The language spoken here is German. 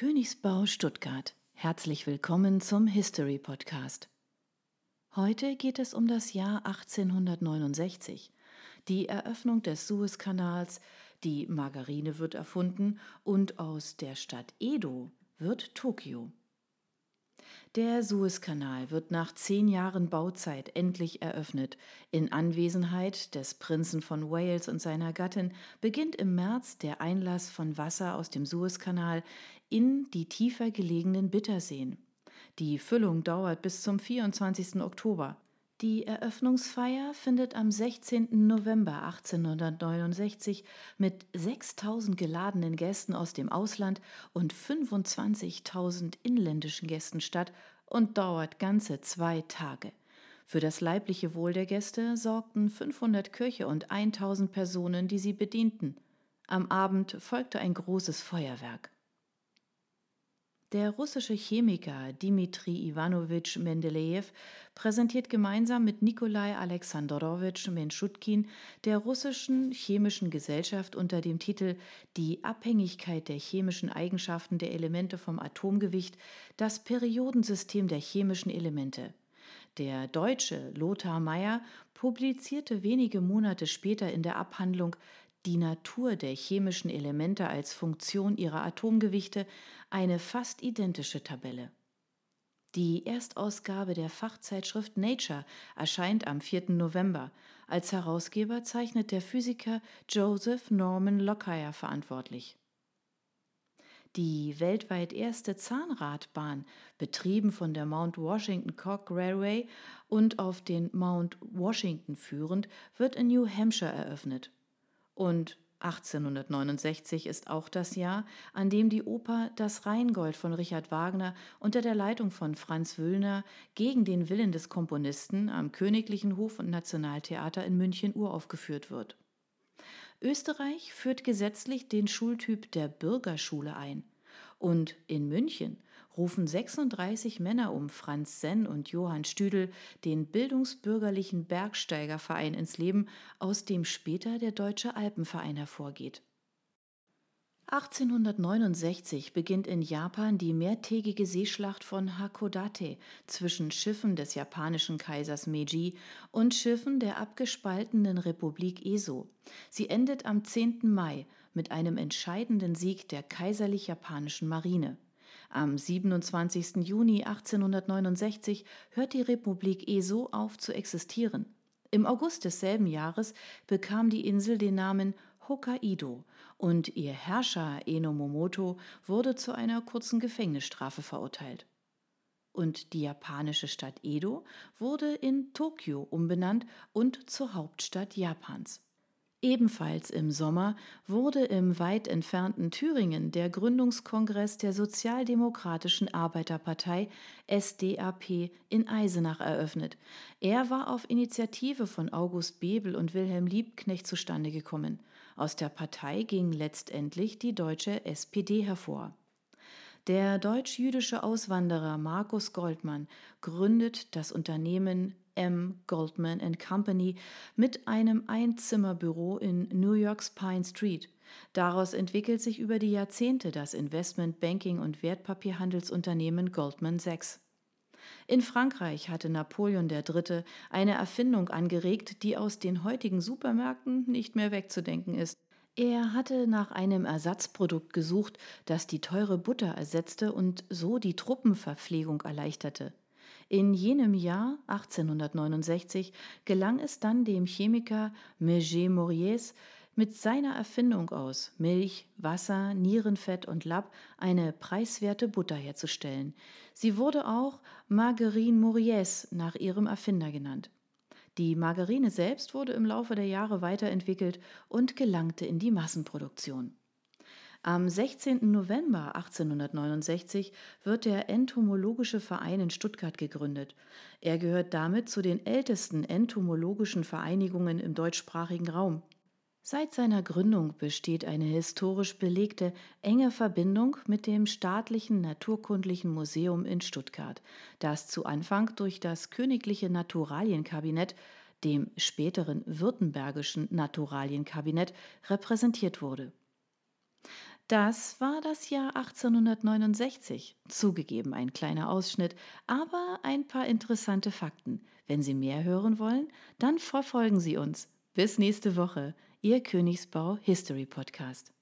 Königsbau Stuttgart. Herzlich willkommen zum History Podcast. Heute geht es um das Jahr 1869, die Eröffnung des Suezkanals, die Margarine wird erfunden und aus der Stadt Edo wird Tokio. Der Suezkanal wird nach zehn Jahren Bauzeit endlich eröffnet. In Anwesenheit des Prinzen von Wales und seiner Gattin beginnt im März der Einlass von Wasser aus dem Suezkanal in die tiefer gelegenen Bitterseen. Die Füllung dauert bis zum 24. Oktober. Die Eröffnungsfeier findet am 16. November 1869 mit 6000 geladenen Gästen aus dem Ausland und 25.000 inländischen Gästen statt und dauert ganze zwei Tage. Für das leibliche Wohl der Gäste sorgten 500 Köche und 1000 Personen, die sie bedienten. Am Abend folgte ein großes Feuerwerk. Der russische Chemiker Dmitri Iwanowitsch Mendelejew präsentiert gemeinsam mit Nikolai Alexandrowitsch Menschutkin der russischen chemischen Gesellschaft unter dem Titel Die Abhängigkeit der chemischen Eigenschaften der Elemente vom Atomgewicht das Periodensystem der chemischen Elemente. Der Deutsche Lothar Meyer publizierte wenige Monate später in der Abhandlung die Natur der chemischen Elemente als Funktion ihrer Atomgewichte eine fast identische Tabelle. Die Erstausgabe der Fachzeitschrift Nature erscheint am 4. November. Als Herausgeber zeichnet der Physiker Joseph Norman Lockyer verantwortlich. Die weltweit erste Zahnradbahn, betrieben von der Mount Washington Cog Railway und auf den Mount Washington führend, wird in New Hampshire eröffnet. Und 1869 ist auch das Jahr, an dem die Oper Das Rheingold von Richard Wagner unter der Leitung von Franz Wüllner gegen den Willen des Komponisten am Königlichen Hof- und Nationaltheater in München uraufgeführt wird. Österreich führt gesetzlich den Schultyp der Bürgerschule ein. Und in München rufen 36 Männer um Franz Senn und Johann Stüdel den bildungsbürgerlichen Bergsteigerverein ins Leben, aus dem später der Deutsche Alpenverein hervorgeht. 1869 beginnt in Japan die mehrtägige Seeschlacht von Hakodate zwischen Schiffen des japanischen Kaisers Meiji und Schiffen der abgespaltenen Republik Eso. Sie endet am 10. Mai mit einem entscheidenden Sieg der kaiserlich-japanischen Marine. Am 27. Juni 1869 hört die Republik Eso auf zu existieren. Im August desselben Jahres bekam die Insel den Namen Hokkaido und ihr Herrscher Eno Momoto wurde zu einer kurzen Gefängnisstrafe verurteilt. Und die japanische Stadt Edo wurde in Tokio umbenannt und zur Hauptstadt Japans. Ebenfalls im Sommer wurde im weit entfernten Thüringen der Gründungskongress der Sozialdemokratischen Arbeiterpartei SDAP in Eisenach eröffnet. Er war auf Initiative von August Bebel und Wilhelm Liebknecht zustande gekommen. Aus der Partei ging letztendlich die deutsche SPD hervor. Der deutsch-jüdische Auswanderer Markus Goldmann gründet das Unternehmen M. Goldman Company mit einem Einzimmerbüro in New Yorks Pine Street. Daraus entwickelt sich über die Jahrzehnte das Investment Banking und Wertpapierhandelsunternehmen Goldman Sachs. In Frankreich hatte Napoleon III. eine Erfindung angeregt, die aus den heutigen Supermärkten nicht mehr wegzudenken ist. Er hatte nach einem Ersatzprodukt gesucht, das die teure Butter ersetzte und so die Truppenverpflegung erleichterte. In jenem Jahr 1869 gelang es dann dem Chemiker Meger Mauriès mit seiner Erfindung aus Milch, Wasser, Nierenfett und Lapp eine preiswerte Butter herzustellen. Sie wurde auch Margarine Mauriès nach ihrem Erfinder genannt. Die Margarine selbst wurde im Laufe der Jahre weiterentwickelt und gelangte in die Massenproduktion. Am 16. November 1869 wird der Entomologische Verein in Stuttgart gegründet. Er gehört damit zu den ältesten entomologischen Vereinigungen im deutschsprachigen Raum. Seit seiner Gründung besteht eine historisch belegte enge Verbindung mit dem Staatlichen Naturkundlichen Museum in Stuttgart, das zu Anfang durch das Königliche Naturalienkabinett, dem späteren Württembergischen Naturalienkabinett, repräsentiert wurde. Das war das Jahr 1869. Zugegeben ein kleiner Ausschnitt, aber ein paar interessante Fakten. Wenn Sie mehr hören wollen, dann verfolgen Sie uns. Bis nächste Woche, Ihr Königsbau History Podcast.